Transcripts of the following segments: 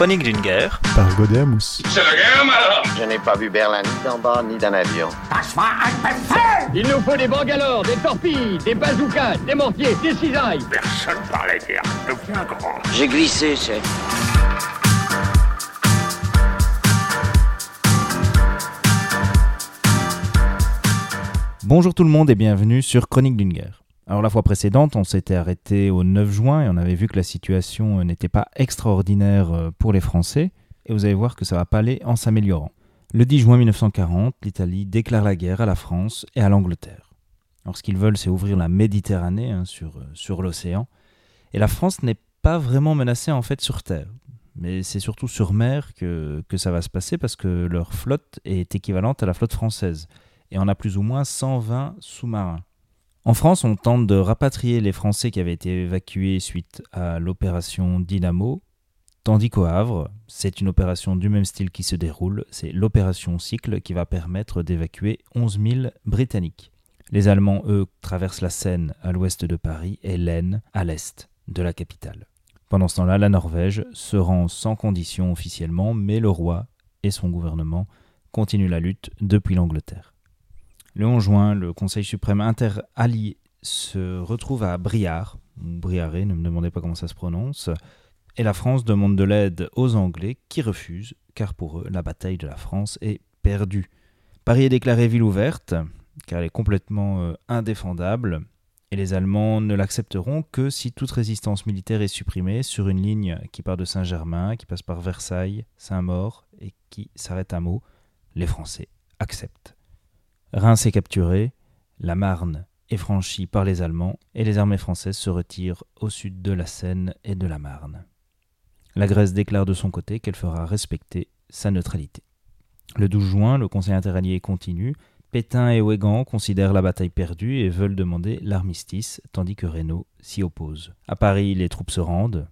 Chronique d'une guerre. Par Godet Mousse. C'est la guerre, Je n'ai pas vu Berlin ni d'en bas ni d'un avion. Il nous faut des bangalores, des torpilles, des bazookas, des mortiers, des cisailles. Personne parlait guerre. Deviens grand. J'ai glissé, c'est. Bonjour tout le monde et bienvenue sur Chronique d'une guerre. Alors la fois précédente, on s'était arrêté au 9 juin et on avait vu que la situation n'était pas extraordinaire euh, pour les Français et vous allez voir que ça va pas aller en s'améliorant. Le 10 juin 1940, l'Italie déclare la guerre à la France et à l'Angleterre. Alors ce qu'ils veulent, c'est ouvrir la Méditerranée hein, sur, euh, sur l'océan. Et la France n'est pas vraiment menacée en fait sur terre. Mais c'est surtout sur mer que, que ça va se passer parce que leur flotte est équivalente à la flotte française. Et on a plus ou moins 120 sous-marins. En France, on tente de rapatrier les Français qui avaient été évacués suite à l'opération Dynamo, tandis qu'au Havre, c'est une opération du même style qui se déroule, c'est l'opération Cycle qui va permettre d'évacuer 11 000 Britanniques. Les Allemands, eux, traversent la Seine à l'ouest de Paris et l'Aisne à l'est de la capitale. Pendant ce temps-là, la Norvège se rend sans condition officiellement, mais le roi et son gouvernement continuent la lutte depuis l'Angleterre. Le 11 juin, le Conseil suprême interallié se retrouve à Briare, ou Briaré, ne me demandez pas comment ça se prononce, et la France demande de l'aide aux Anglais qui refusent, car pour eux, la bataille de la France est perdue. Paris est déclarée ville ouverte, car elle est complètement euh, indéfendable, et les Allemands ne l'accepteront que si toute résistance militaire est supprimée sur une ligne qui part de Saint-Germain, qui passe par Versailles, Saint-Maur, et qui s'arrête à Meaux. Les Français acceptent. Reims est capturé, la Marne est franchie par les Allemands et les armées françaises se retirent au sud de la Seine et de la Marne. La Grèce déclare de son côté qu'elle fera respecter sa neutralité. Le 12 juin, le Conseil interallié continue. Pétain et Ouégan considèrent la bataille perdue et veulent demander l'armistice, tandis que Reynaud s'y oppose. À Paris, les troupes se rendent.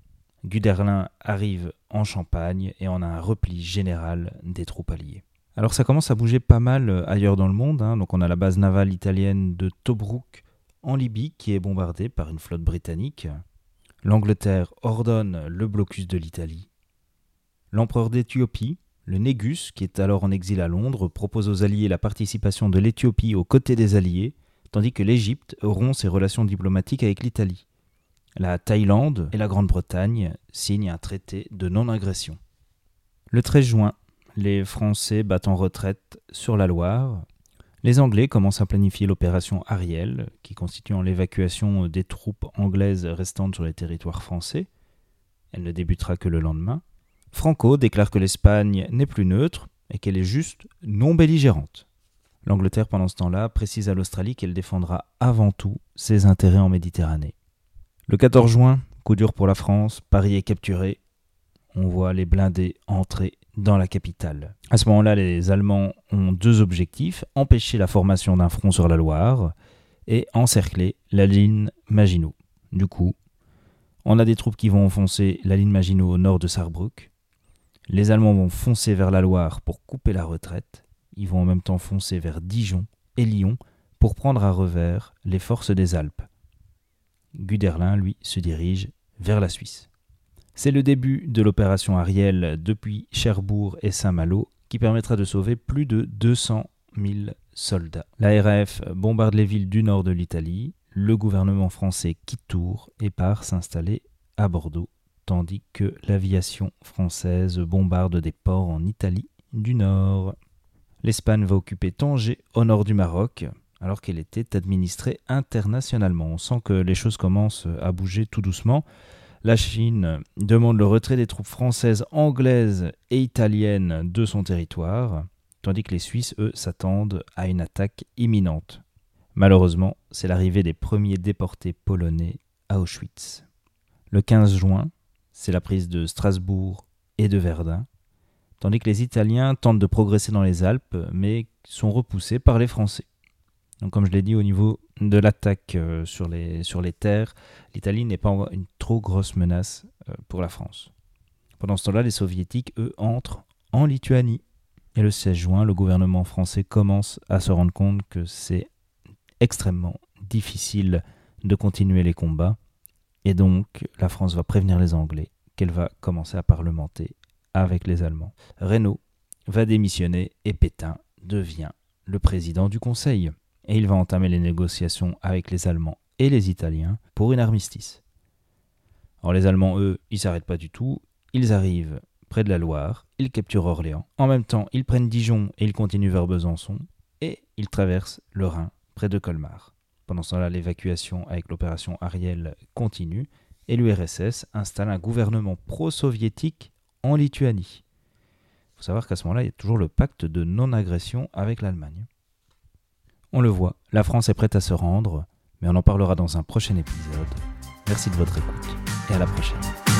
Guderlin arrive en Champagne et on a un repli général des troupes alliées. Alors ça commence à bouger pas mal euh, ailleurs dans le monde. hein. Donc on a la base navale italienne de Tobruk en Libye qui est bombardée par une flotte britannique. L'Angleterre ordonne le blocus de l'Italie. L'empereur d'Éthiopie, le Négus, qui est alors en exil à Londres, propose aux Alliés la participation de l'Éthiopie aux côtés des Alliés, tandis que l'Égypte rompt ses relations diplomatiques avec l'Italie. La Thaïlande et la Grande-Bretagne signent un traité de non-agression. Le 13 juin, les Français battent en retraite sur la Loire. Les Anglais commencent à planifier l'opération Ariel, qui constitue l'évacuation des troupes anglaises restantes sur les territoires français. Elle ne débutera que le lendemain. Franco déclare que l'Espagne n'est plus neutre et qu'elle est juste non belligérante. L'Angleterre, pendant ce temps-là, précise à l'Australie qu'elle défendra avant tout ses intérêts en Méditerranée. Le 14 juin, coup dur pour la France, Paris est capturé. On voit les blindés entrer dans la capitale. À ce moment-là, les Allemands ont deux objectifs empêcher la formation d'un front sur la Loire et encercler la ligne Maginot. Du coup, on a des troupes qui vont enfoncer la ligne Maginot au nord de Sarrebruck. Les Allemands vont foncer vers la Loire pour couper la retraite. Ils vont en même temps foncer vers Dijon et Lyon pour prendre à revers les forces des Alpes. Guderlin, lui, se dirige vers la Suisse. C'est le début de l'opération Ariel depuis Cherbourg et Saint-Malo qui permettra de sauver plus de 200 000 soldats. La RAF bombarde les villes du nord de l'Italie, le gouvernement français quitte Tours et part s'installer à Bordeaux, tandis que l'aviation française bombarde des ports en Italie du nord. L'Espagne va occuper Tanger au nord du Maroc, alors qu'elle était administrée internationalement. On sent que les choses commencent à bouger tout doucement. La Chine demande le retrait des troupes françaises, anglaises et italiennes de son territoire, tandis que les Suisses, eux, s'attendent à une attaque imminente. Malheureusement, c'est l'arrivée des premiers déportés polonais à Auschwitz. Le 15 juin, c'est la prise de Strasbourg et de Verdun, tandis que les Italiens tentent de progresser dans les Alpes, mais sont repoussés par les Français. Donc, comme je l'ai dit, au niveau de l'attaque euh, sur, les, sur les terres, l'Italie n'est pas une trop grosse menace euh, pour la France. Pendant ce temps-là, les Soviétiques, eux, entrent en Lituanie. Et le 16 juin, le gouvernement français commence à se rendre compte que c'est extrêmement difficile de continuer les combats. Et donc, la France va prévenir les Anglais qu'elle va commencer à parlementer avec les Allemands. Renault va démissionner et Pétain devient le président du Conseil. Et il va entamer les négociations avec les Allemands et les Italiens pour une armistice. Alors les Allemands, eux, ils s'arrêtent pas du tout. Ils arrivent près de la Loire, ils capturent Orléans. En même temps, ils prennent Dijon et ils continuent vers Besançon. Et ils traversent le Rhin près de Colmar. Pendant ce temps-là, l'évacuation avec l'opération Ariel continue et l'URSS installe un gouvernement pro-soviétique en Lituanie. Il faut savoir qu'à ce moment-là, il y a toujours le pacte de non-agression avec l'Allemagne. On le voit, la France est prête à se rendre, mais on en parlera dans un prochain épisode. Merci de votre écoute et à la prochaine.